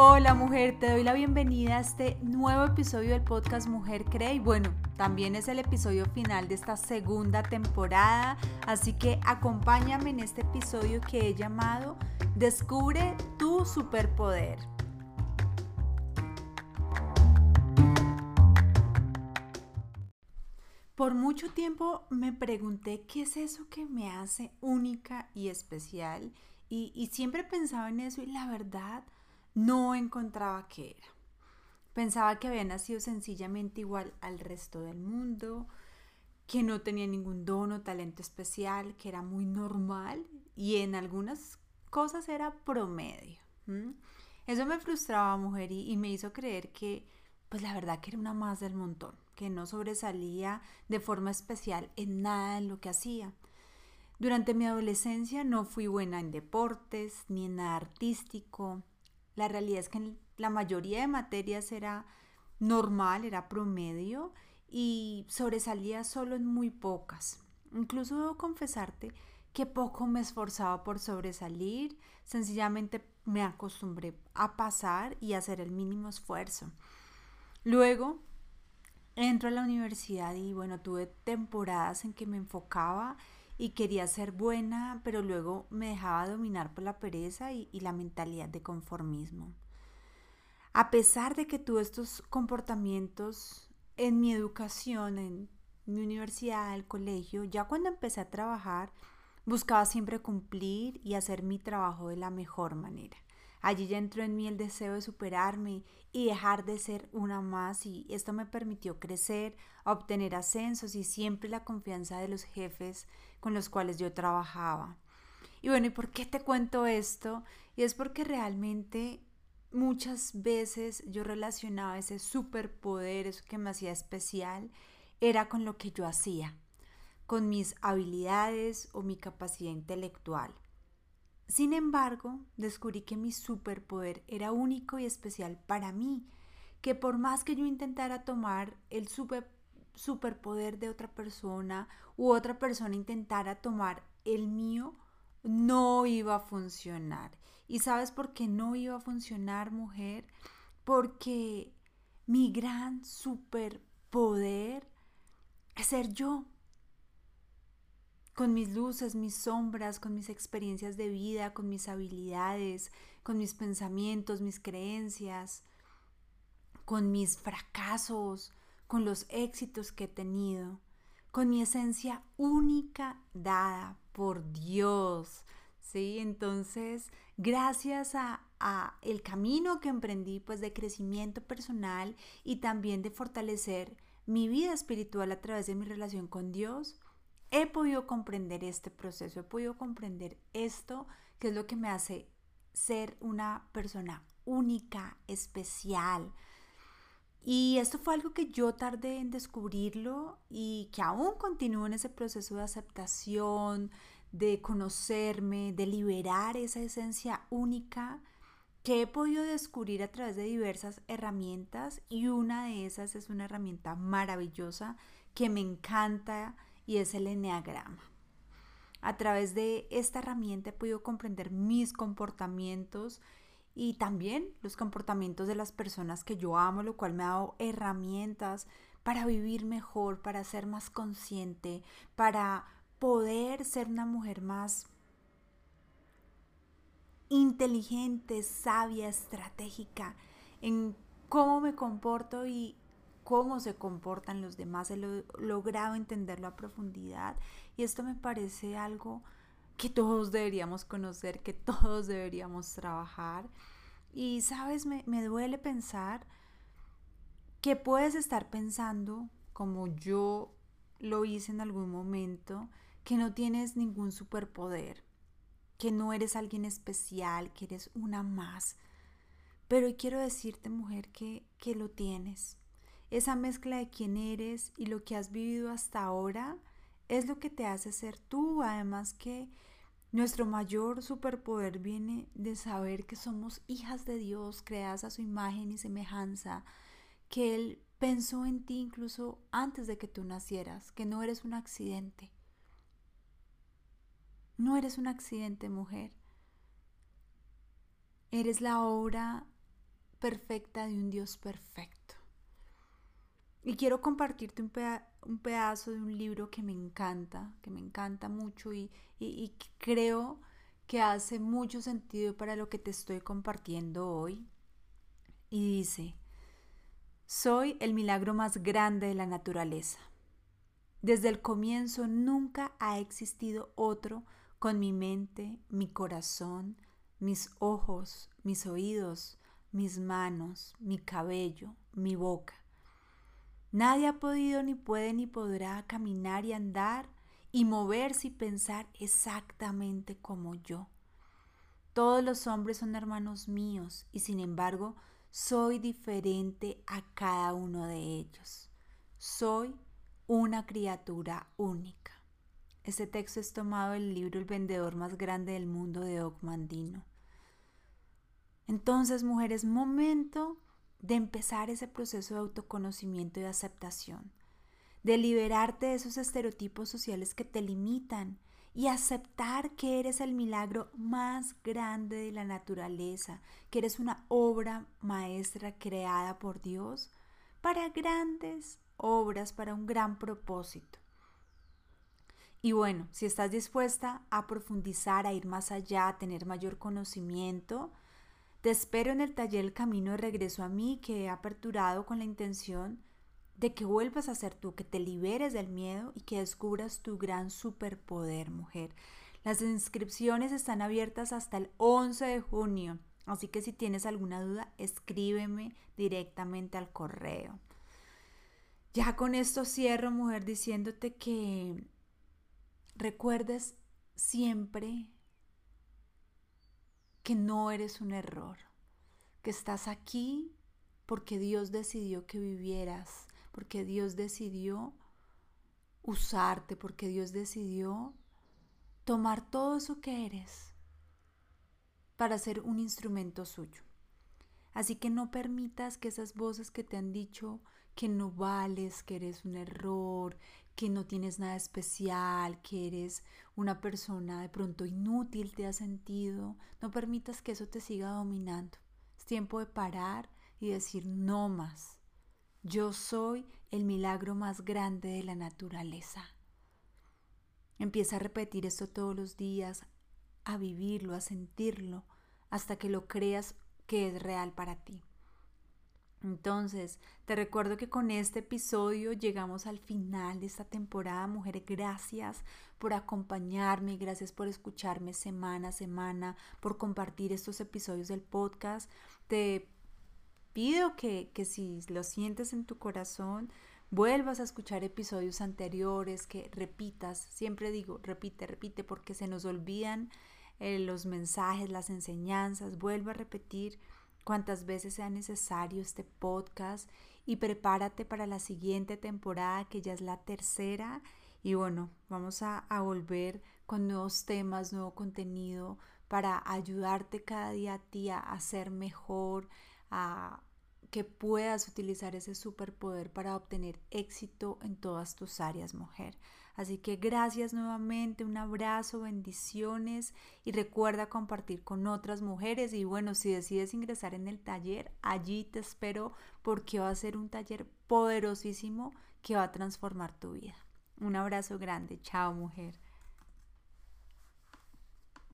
Hola mujer, te doy la bienvenida a este nuevo episodio del podcast Mujer Cree. Y bueno, también es el episodio final de esta segunda temporada, así que acompáñame en este episodio que he llamado Descubre tu superpoder. Por mucho tiempo me pregunté qué es eso que me hace única y especial y, y siempre pensaba en eso y la verdad no encontraba qué era. Pensaba que había nacido sencillamente igual al resto del mundo, que no tenía ningún don o talento especial, que era muy normal y en algunas cosas era promedio. Eso me frustraba, mujer, y, me hizo creer que, pues la verdad que era una más del montón, que no sobresalía de forma especial en nada en lo que hacía. Durante mi adolescencia no fui buena en deportes ni en nada artístico, la realidad es que la mayoría de materias era normal, era promedio y sobresalía solo en muy pocas. Incluso debo confesarte que poco me esforzaba por sobresalir, sencillamente me acostumbré a pasar y hacer el mínimo esfuerzo. Luego entro a la universidad y bueno, tuve temporadas en que me enfocaba y quería ser buena, pero luego me dejaba dominar por la pereza y, la mentalidad de conformismo. A pesar de que tuve estos comportamientos en mi educación, en mi universidad, el colegio, ya cuando empecé a trabajar, buscaba siempre cumplir y hacer mi trabajo de la mejor manera. Allí ya entró en mí el deseo de superarme y dejar de ser una más y esto me permitió crecer, obtener ascensos y siempre la confianza de los jefes con los cuales yo trabajaba. Y bueno, ¿y por qué te cuento esto? Y es porque realmente muchas veces yo relacionaba ese superpoder, eso que me hacía especial, era con lo que yo hacía, con mis habilidades o mi capacidad intelectual. Sin embargo, descubrí que mi superpoder era único y especial para mí, que por más que yo intentara tomar el superpoder de otra persona u otra persona intentara tomar el mío, no iba a funcionar. ¿Y sabes por qué no iba a funcionar, mujer? Porque mi gran superpoder es ser yo con mis luces, mis sombras, con mis experiencias de vida, con mis habilidades, con mis pensamientos, mis creencias, con mis fracasos, con los éxitos que he tenido, con mi esencia única dada por Dios. ¿Sí? Entonces, gracias a, a, el camino que emprendí, pues de crecimiento personal y también de fortalecer mi vida espiritual a través de mi relación con Dios, he podido comprender este proceso, he podido comprender esto, que es lo que me hace ser una persona única, especial. Y esto fue algo que yo tardé en descubrirlo y que aún continúo en ese proceso de aceptación, de conocerme, de liberar esa esencia única que he podido descubrir a través de diversas herramientas y una de esas es una herramienta maravillosa que me encanta y es el enneagrama. A través de esta herramienta he podido comprender mis comportamientos y también los comportamientos de las personas que yo amo, lo cual me ha dado herramientas para vivir mejor, para ser más consciente, para poder ser una mujer más inteligente, sabia, estratégica en cómo me comporto y cómo se comportan los demás, he logrado entenderlo a profundidad y esto me parece algo que todos deberíamos conocer, que todos deberíamos trabajar. Y sabes, me, me duele pensar que puedes estar pensando, como yo lo hice en algún momento, que no tienes ningún superpoder, que no eres alguien especial, que eres una más. Pero quiero decirte, mujer, que, que lo tienes. Esa mezcla de quién eres y lo que has vivido hasta ahora es lo que te hace ser tú. Además que nuestro mayor superpoder viene de saber que somos hijas de Dios, creadas a su imagen y semejanza, que Él pensó en ti incluso antes de que tú nacieras, que no eres un accidente. No eres un accidente, mujer. Eres la obra perfecta de un Dios perfecto. Y quiero compartirte un, pedazo de un libro que me encanta, que me encanta mucho y, y creo que hace mucho sentido para lo que te estoy compartiendo hoy. Y dice, soy el milagro más grande de la naturaleza. Desde el comienzo nunca ha existido otro con mi mente, mi corazón, mis ojos, mis oídos, mis manos, mi cabello, mi boca. Nadie ha podido ni puede ni podrá caminar y andar y moverse y pensar exactamente como yo. Todos los hombres son hermanos míos y sin embargo soy diferente a cada uno de ellos. Soy una criatura única. Este texto es tomado del libro El vendedor más grande del mundo de Ogmandino. Entonces, mujeres, momento de empezar ese proceso de autoconocimiento y aceptación, de liberarte de esos estereotipos sociales que te limitan y aceptar que eres el milagro más grande de la naturaleza, que eres una obra maestra creada por Dios para grandes obras, para un gran propósito. Y bueno, si estás dispuesta a profundizar, a ir más allá, a tener mayor conocimiento, te espero en el taller El Camino de Regreso a mí que he aperturado con la intención de que vuelvas a ser tú, que te liberes del miedo y que descubras tu gran superpoder, mujer. Las inscripciones están abiertas hasta el 11 de junio, así que si tienes alguna duda, escríbeme directamente al correo. Ya con esto cierro, mujer, diciéndote que recuerdes siempre que no eres un error, que estás aquí porque Dios decidió que vivieras, porque Dios decidió usarte, porque Dios decidió tomar todo eso que eres para ser un instrumento suyo. Así que no permitas que esas voces que te han dicho que no vales, que eres un error, que no tienes nada especial, que eres una persona de pronto inútil, te has sentido. No permitas que eso te siga dominando. Es tiempo de parar y decir no más. Yo soy el milagro más grande de la naturaleza. Empieza a repetir esto todos los días, a vivirlo, a sentirlo, hasta que lo creas que es real para ti. Entonces, te recuerdo que con este episodio llegamos al final de esta temporada. Mujeres, gracias por acompañarme, gracias por escucharme semana a semana, por compartir estos episodios del podcast. Te pido que, que si lo sientes en tu corazón, vuelvas a escuchar episodios anteriores, que repitas, siempre digo, repite, repite, porque se nos olvidan eh, los mensajes, las enseñanzas, vuelva a repetir cuantas veces sea necesario este podcast y prepárate para la siguiente temporada que ya es la tercera y bueno, vamos a, a volver con nuevos temas, nuevo contenido para ayudarte cada día a ti a, ser mejor, a que puedas utilizar ese superpoder para obtener éxito en todas tus áreas, mujer. Así que gracias nuevamente, un abrazo, bendiciones y recuerda compartir con otras mujeres y bueno, si decides ingresar en el taller, allí te espero porque va a ser un taller poderosísimo que va a transformar tu vida. Un abrazo grande, chao mujer.